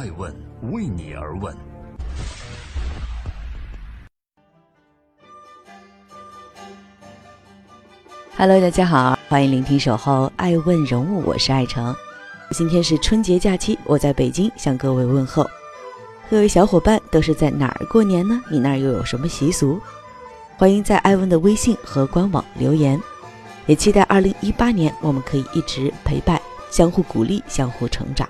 爱问为你而问。Hello，大家好，欢迎聆听《守候爱问人物》，我是爱成。今天是春节假期，我在北京向各位问候。各位小伙伴都是在哪儿过年呢？你那儿又有什么习俗？欢迎在艾问的微信和官网留言，也期待二零一八年我们可以一直陪伴，相互鼓励，相互成长。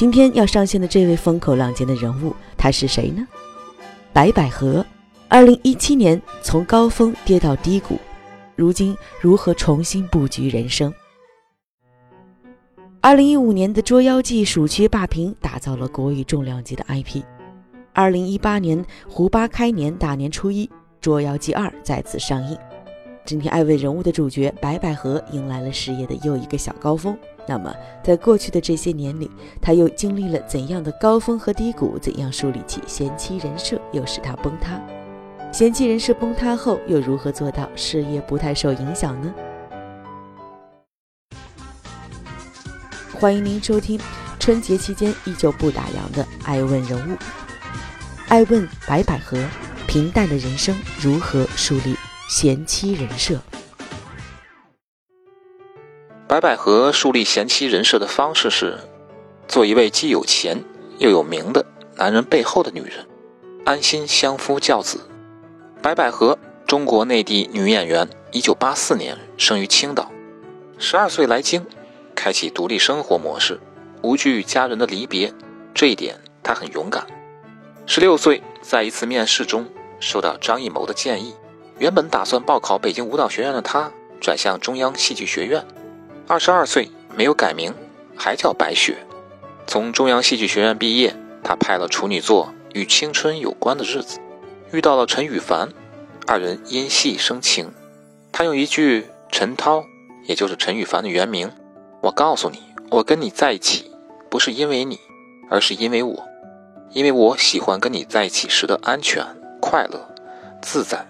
今天要上线的这位风口浪尖的人物，他是谁呢？白百合，二零一七年从高峰跌到低谷，如今如何重新布局人生？二零一五年的《捉妖记》暑期霸屏，打造了国语重量级的 IP。二零一八年胡八开年大年初一，《捉妖记二》再次上映。今天爱问人物的主角白百合迎来了事业的又一个小高峰。那么，在过去的这些年里，他又经历了怎样的高峰和低谷？怎样树立起贤妻人设，又使他崩塌？贤妻人设崩塌后，又如何做到事业不太受影响呢？欢迎您收听春节期间依旧不打烊的《爱问人物》，爱问白百合，平淡的人生如何树立贤妻人设？白百合树立贤妻人设的方式是，做一位既有钱又有名的男人背后的女人，安心相夫教子。白百合，中国内地女演员，一九八四年生于青岛，十二岁来京。开启独立生活模式，无惧家人的离别，这一点她很勇敢。十六岁，在一次面试中受到张艺谋的建议，原本打算报考北京舞蹈学院的她，转向中央戏剧学院。二十二岁，没有改名，还叫白雪。从中央戏剧学院毕业，他拍了处女作《与青春有关的日子》，遇到了陈羽凡，二人因戏生情。他用一句“陈涛”，也就是陈羽凡的原名。我告诉你，我跟你在一起，不是因为你，而是因为我，因为我喜欢跟你在一起时的安全、快乐、自在。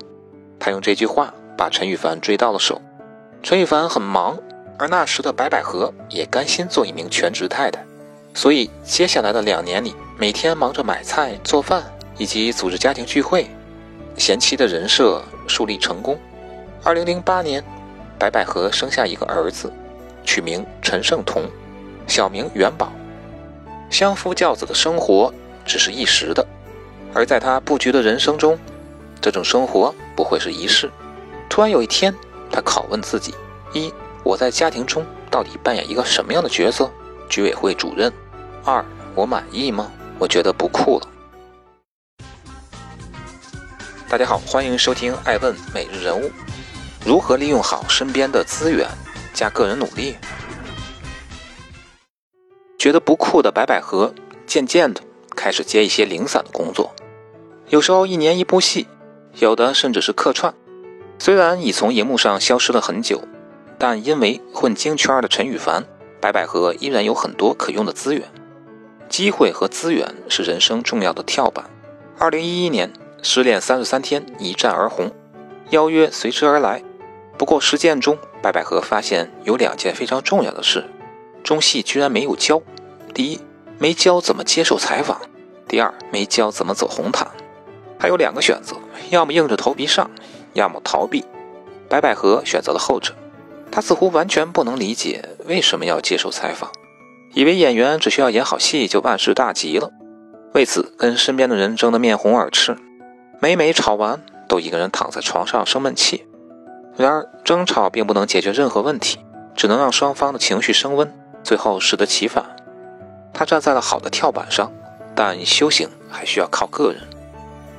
他用这句话把陈羽凡追到了手。陈羽凡很忙，而那时的白百合也甘心做一名全职太太，所以接下来的两年里，每天忙着买菜、做饭以及组织家庭聚会，贤妻的人设树立成功。二零零八年，白百合生下一个儿子。取名陈胜同，小名元宝。相夫教子的生活只是一时的，而在他布局的人生中，这种生活不会是一世。突然有一天，他拷问自己：一，我在家庭中到底扮演一个什么样的角色？居委会主任。二，我满意吗？我觉得不酷了。大家好，欢迎收听爱问每日人物。如何利用好身边的资源？加个人努力，觉得不酷的白百合，渐渐的开始接一些零散的工作，有时候一年一部戏，有的甚至是客串。虽然已从荧幕上消失了很久，但因为混京圈的陈羽凡，白百合依然有很多可用的资源。机会和资源是人生重要的跳板。二零一一年，《失恋三十三天》一战而红，邀约随之而来。不过实践中，白百合发现有两件非常重要的事，中戏居然没有教：第一，没教怎么接受采访；第二，没教怎么走红毯。还有两个选择，要么硬着头皮上，要么逃避。白百合选择了后者。他似乎完全不能理解为什么要接受采访，以为演员只需要演好戏就万事大吉了。为此，跟身边的人争得面红耳赤，每每吵完，都一个人躺在床上生闷气。然而，争吵并不能解决任何问题，只能让双方的情绪升温，最后适得其反。他站在了好的跳板上，但修行还需要靠个人，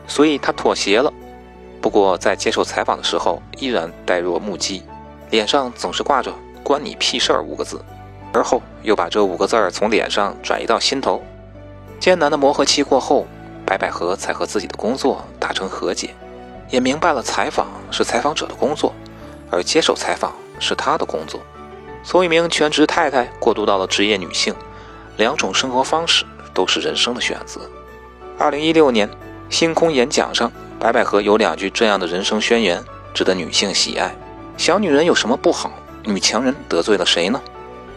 所以他妥协了。不过，在接受采访的时候，依然呆若木鸡，脸上总是挂着“关你屁事儿”五个字，而后又把这五个字儿从脸上转移到心头。艰难的磨合期过后，白百合才和自己的工作达成和解，也明白了采访是采访者的工作。而接受采访是她的工作。从一名全职太太过渡到了职业女性，两种生活方式都是人生的选择。二零一六年星空演讲上，白百合有两句这样的人生宣言，值得女性喜爱：小女人有什么不好？女强人得罪了谁呢？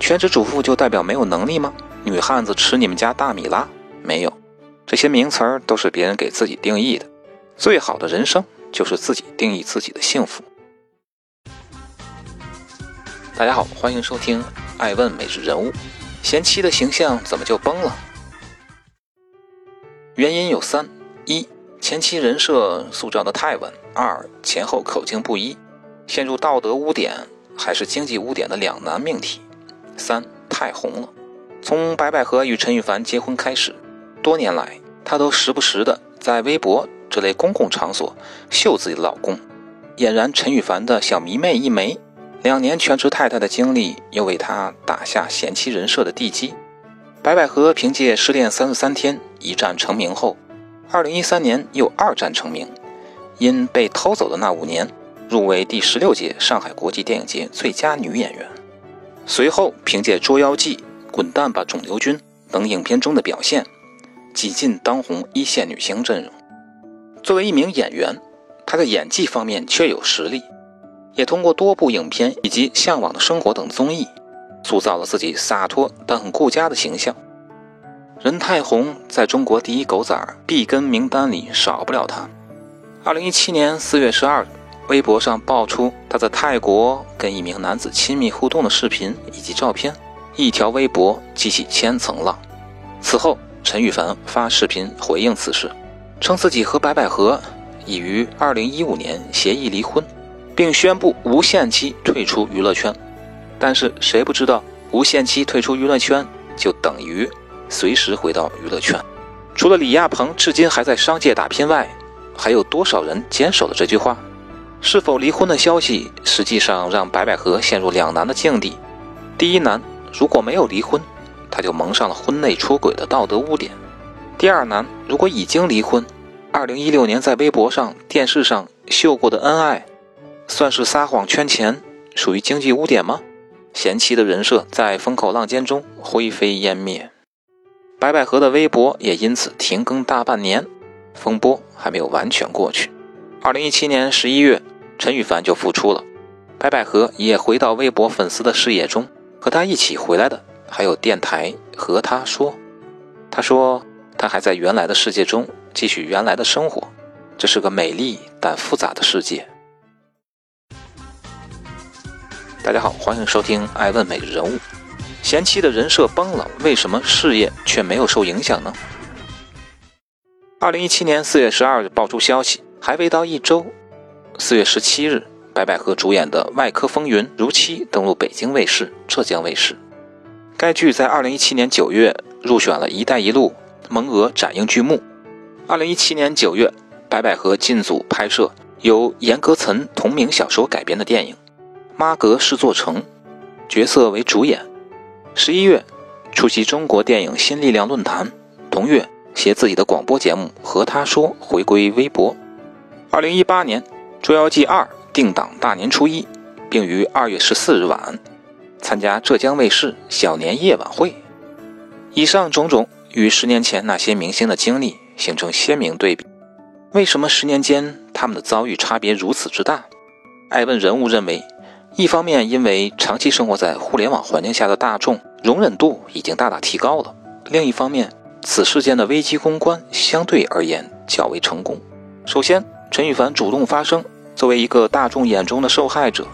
全职主妇就代表没有能力吗？女汉子吃你们家大米啦？没有，这些名词儿都是别人给自己定义的。最好的人生就是自己定义自己的幸福。大家好，欢迎收听《爱问每日人物》。贤妻的形象怎么就崩了？原因有三：一、前期人设塑造的太稳；二、前后口径不一，陷入道德污点还是经济污点的两难命题；三、太红了。从白百合与陈羽凡结婚开始，多年来，她都时不时的在微博这类公共场所秀自己的老公，俨然陈羽凡的小迷妹一枚。两年全职太太的经历，又为她打下贤妻人设的地基。白百合凭借《失恋三十三天》一战成名后，二零一三年又二战成名，因被偷走的那五年，入围第十六届上海国际电影节最佳女演员。随后凭借《捉妖记》。滚蛋吧，肿瘤君等影片中的表现，挤进当红一线女星阵容。作为一名演员，她在演技方面确有实力，也通过多部影片以及《向往的生活》等综艺，塑造了自己洒脱但很顾家的形象。任太红在中国第一狗仔必跟名单里少不了她。二零一七年四月十二日，微博上爆出他在泰国跟一名男子亲密互动的视频以及照片。一条微博激起千层浪。此后，陈羽凡发视频回应此事，称自己和白百合已于2015年协议离婚，并宣布无限期退出娱乐圈。但是谁不知道，无限期退出娱乐圈就等于随时回到娱乐圈。除了李亚鹏至今还在商界打拼外，还有多少人坚守了这句话？是否离婚的消息，实际上让白百合陷入两难的境地。第一难。如果没有离婚，他就蒙上了婚内出轨的道德污点。第二难，如果已经离婚，二零一六年在微博上、电视上秀过的恩爱，算是撒谎圈钱，属于经济污点吗？贤妻的人设在风口浪尖中灰飞烟灭，白百合的微博也因此停更大半年，风波还没有完全过去。二零一七年十一月，陈羽凡就复出了，白百合也回到微博粉丝的视野中。和他一起回来的还有电台和他说，他说他还在原来的世界中继续原来的生活，这是个美丽但复杂的世界。大家好，欢迎收听《爱问美人物》。贤妻的人设崩了，为什么事业却没有受影响呢？二零一七年四月十二日爆出消息，还未到一周，四月十七日。白百合主演的《外科风云》如期登陆北京卫视、浙江卫视。该剧在2017年9月入选了一带一路蒙俄展映剧目。2017年9月，白百合进组拍摄由严歌岑同名小说改编的电影《妈阁是座城》，角色为主演。11月，出席中国电影新力量论坛。同月，携自己的广播节目和他说回归微博。2018年，《捉妖记2》。定档大年初一，并于二月十四日晚参加浙江卫视小年夜晚会。以上种种与十年前那些明星的经历形成鲜明对比。为什么十年间他们的遭遇差别如此之大？爱问人物认为，一方面因为长期生活在互联网环境下的大众容忍度已经大大提高了；另一方面，此事件的危机公关相对而言较为成功。首先，陈羽凡主动发声。作为一个大众眼中的受害者，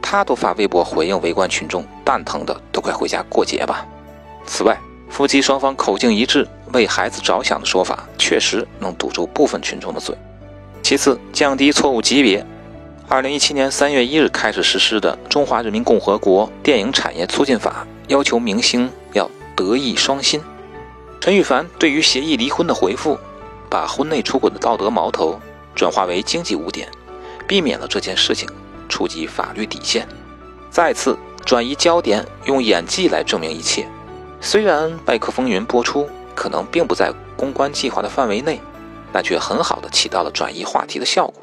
他都发微博回应围观群众蛋疼的都快回家过节吧。此外，夫妻双方口径一致、为孩子着想的说法，确实能堵住部分群众的嘴。其次，降低错误级别。二零一七年三月一日开始实施的《中华人民共和国电影产业促进法》，要求明星要德艺双馨。陈羽凡对于协议离婚的回复，把婚内出轨的道德矛头转化为经济污点。避免了这件事情触及法律底线，再次转移焦点，用演技来证明一切。虽然《麦克风云》播出可能并不在公关计划的范围内，但却很好的起到了转移话题的效果。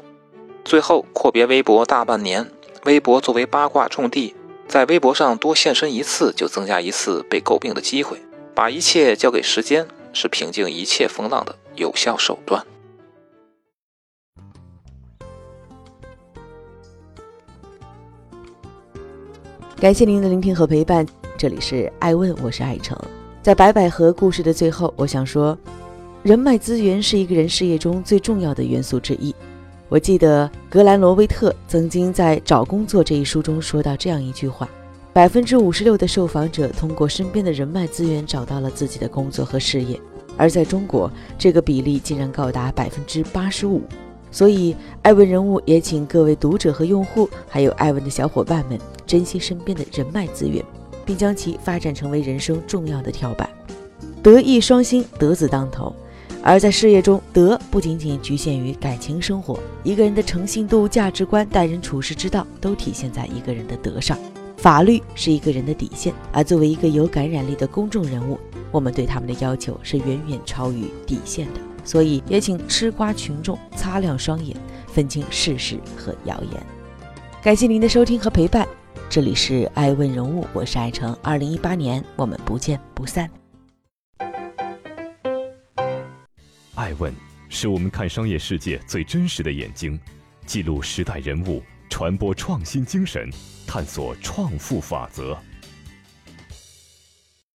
最后阔别微博大半年，微博作为八卦重地，在微博上多现身一次就增加一次被诟病的机会。把一切交给时间，是平静一切风浪的有效手段。感谢您的聆听和陪伴，这里是爱问，我是爱成。在白百合故事的最后，我想说，人脉资源是一个人事业中最重要的元素之一。我记得格兰罗威特曾经在《找工作》这一书中说到这样一句话：百分之五十六的受访者通过身边的人脉资源找到了自己的工作和事业，而在中国，这个比例竟然高达百分之八十五。所以，艾问人物也请各位读者和用户，还有艾问的小伙伴们，珍惜身边的人脉资源，并将其发展成为人生重要的跳板。德艺双馨，德字当头。而在事业中，德不仅仅局限于感情生活，一个人的诚信度、价值观、待人处事之道，都体现在一个人的德上。法律是一个人的底线，而作为一个有感染力的公众人物，我们对他们的要求是远远超于底线的。所以，也请吃瓜群众擦亮双眼，分清事实和谣言。感谢您的收听和陪伴，这里是爱问人物，我是爱成。二零一八年，我们不见不散。爱问是我们看商业世界最真实的眼睛，记录时代人物，传播创新精神，探索创富法则。